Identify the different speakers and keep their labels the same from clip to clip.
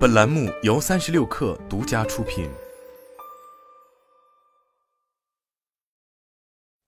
Speaker 1: 本栏目由三十六氪独家出品。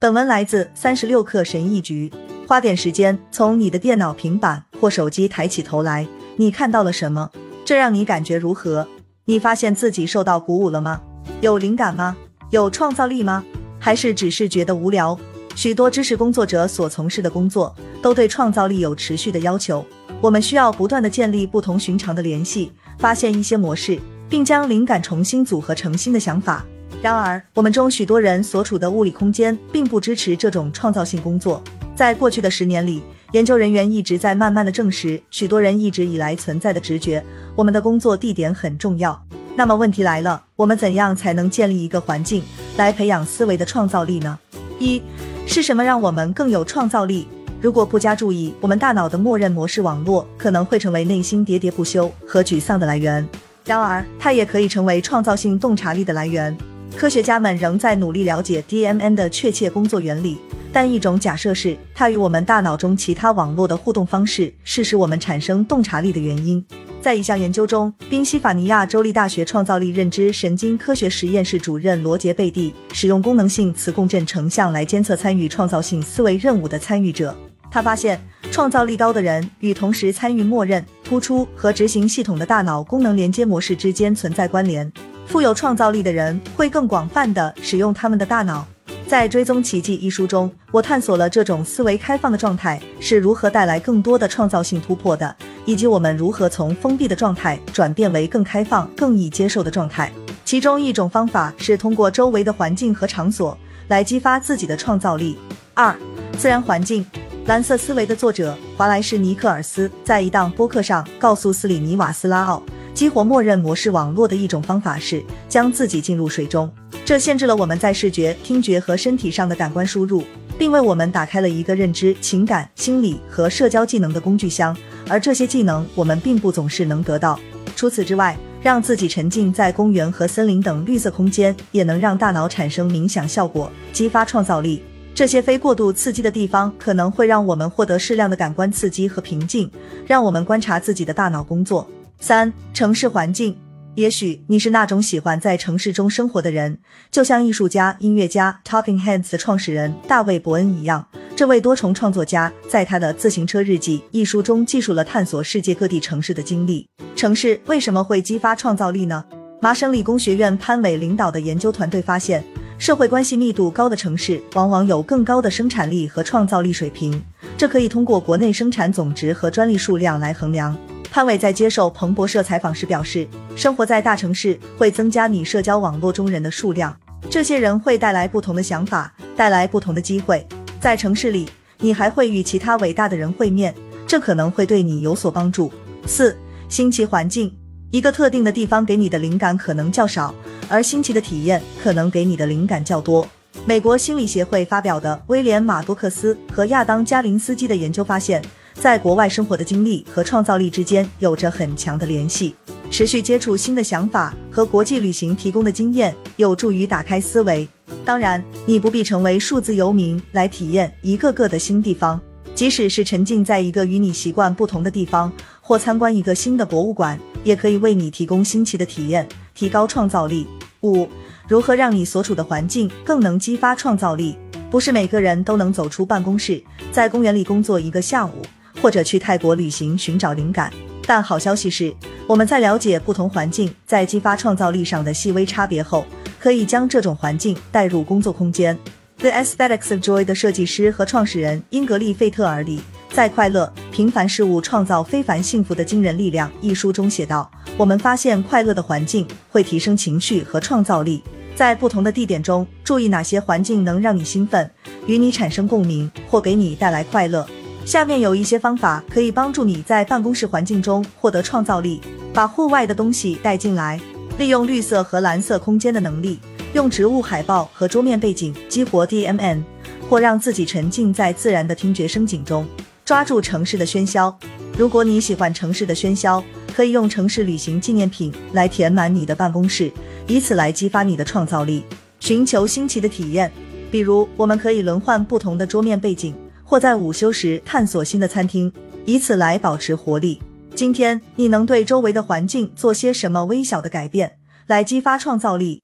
Speaker 2: 本文来自三十六氪神译局。花点时间从你的电脑、平板或手机抬起头来，你看到了什么？这让你感觉如何？你发现自己受到鼓舞了吗？有灵感吗？有创造力吗？还是只是觉得无聊？许多知识工作者所从事的工作都对创造力有持续的要求。我们需要不断的建立不同寻常的联系，发现一些模式，并将灵感重新组合成新的想法。然而，我们中许多人所处的物理空间并不支持这种创造性工作。在过去的十年里，研究人员一直在慢慢的证实许多人一直以来存在的直觉：我们的工作地点很重要。那么问题来了，我们怎样才能建立一个环境来培养思维的创造力呢？一是什么让我们更有创造力？如果不加注意，我们大脑的默认模式网络可能会成为内心喋喋不休和沮丧的来源。然而，它也可以成为创造性洞察力的来源。科学家们仍在努力了解 DMN 的确切工作原理，但一种假设是，它与我们大脑中其他网络的互动方式是使我们产生洞察力的原因。在一项研究中，宾夕法尼亚州立大学创造力认知神经科学实验室主任罗杰贝蒂使用功能性磁共振成像来监测参与创造性思维任务的参与者。他发现，创造力高的人与同时参与默认、突出和执行系统的大脑功能连接模式之间存在关联。富有创造力的人会更广泛地使用他们的大脑。在《追踪奇迹》一书中，我探索了这种思维开放的状态是如何带来更多的创造性突破的。以及我们如何从封闭的状态转变为更开放、更易接受的状态。其中一种方法是通过周围的环境和场所来激发自己的创造力。二、自然环境。蓝色思维的作者华莱士·尼克尔斯在一档播客上告诉斯里尼瓦斯拉奥，激活默认模式网络的一种方法是将自己进入水中。这限制了我们在视觉、听觉和身体上的感官输入，并为我们打开了一个认知、情感、心理和社交技能的工具箱。而这些技能我们并不总是能得到。除此之外，让自己沉浸在公园和森林等绿色空间，也能让大脑产生冥想效果，激发创造力。这些非过度刺激的地方可能会让我们获得适量的感官刺激和平静，让我们观察自己的大脑工作。三、城市环境。也许你是那种喜欢在城市中生活的人，就像艺术家、音乐家 Talking Heads 的创始人大卫·伯恩一样。这位多重创作家在他的《自行车日记》一书中记述了探索世界各地城市的经历。城市为什么会激发创造力呢？麻省理工学院潘伟领导的研究团队发现，社会关系密度高的城市往往有更高的生产力和创造力水平。这可以通过国内生产总值和专利数量来衡量。潘伟在接受彭博社采访时表示，生活在大城市会增加你社交网络中人的数量，这些人会带来不同的想法，带来不同的机会。在城市里，你还会与其他伟大的人会面，这可能会对你有所帮助。四、新奇环境，一个特定的地方给你的灵感可能较少，而新奇的体验可能给你的灵感较多。美国心理协会发表的威廉马多克斯和亚当加林斯基的研究发现，在国外生活的经历和创造力之间有着很强的联系。持续接触新的想法和国际旅行提供的经验，有助于打开思维。当然，你不必成为数字游民来体验一个个的新地方，即使是沉浸在一个与你习惯不同的地方，或参观一个新的博物馆，也可以为你提供新奇的体验，提高创造力。五、如何让你所处的环境更能激发创造力？不是每个人都能走出办公室，在公园里工作一个下午，或者去泰国旅行寻找灵感。但好消息是，我们在了解不同环境在激发创造力上的细微差别后。可以将这种环境带入工作空间。The Aesthetics of Joy 的设计师和创始人英格丽·费特尔里在《快乐平凡事物创造非凡幸福的惊人力量》一书中写道：“我们发现快乐的环境会提升情绪和创造力。在不同的地点中，注意哪些环境能让你兴奋，与你产生共鸣，或给你带来快乐。下面有一些方法可以帮助你在办公室环境中获得创造力：把户外的东西带进来。”利用绿色和蓝色空间的能力，用植物海报和桌面背景激活 DMN，或让自己沉浸在自然的听觉声景中，抓住城市的喧嚣。如果你喜欢城市的喧嚣，可以用城市旅行纪念品来填满你的办公室，以此来激发你的创造力。寻求新奇的体验，比如我们可以轮换不同的桌面背景，或在午休时探索新的餐厅，以此来保持活力。今天你能对周围的环境做些什么微小的改变，来激发创造力？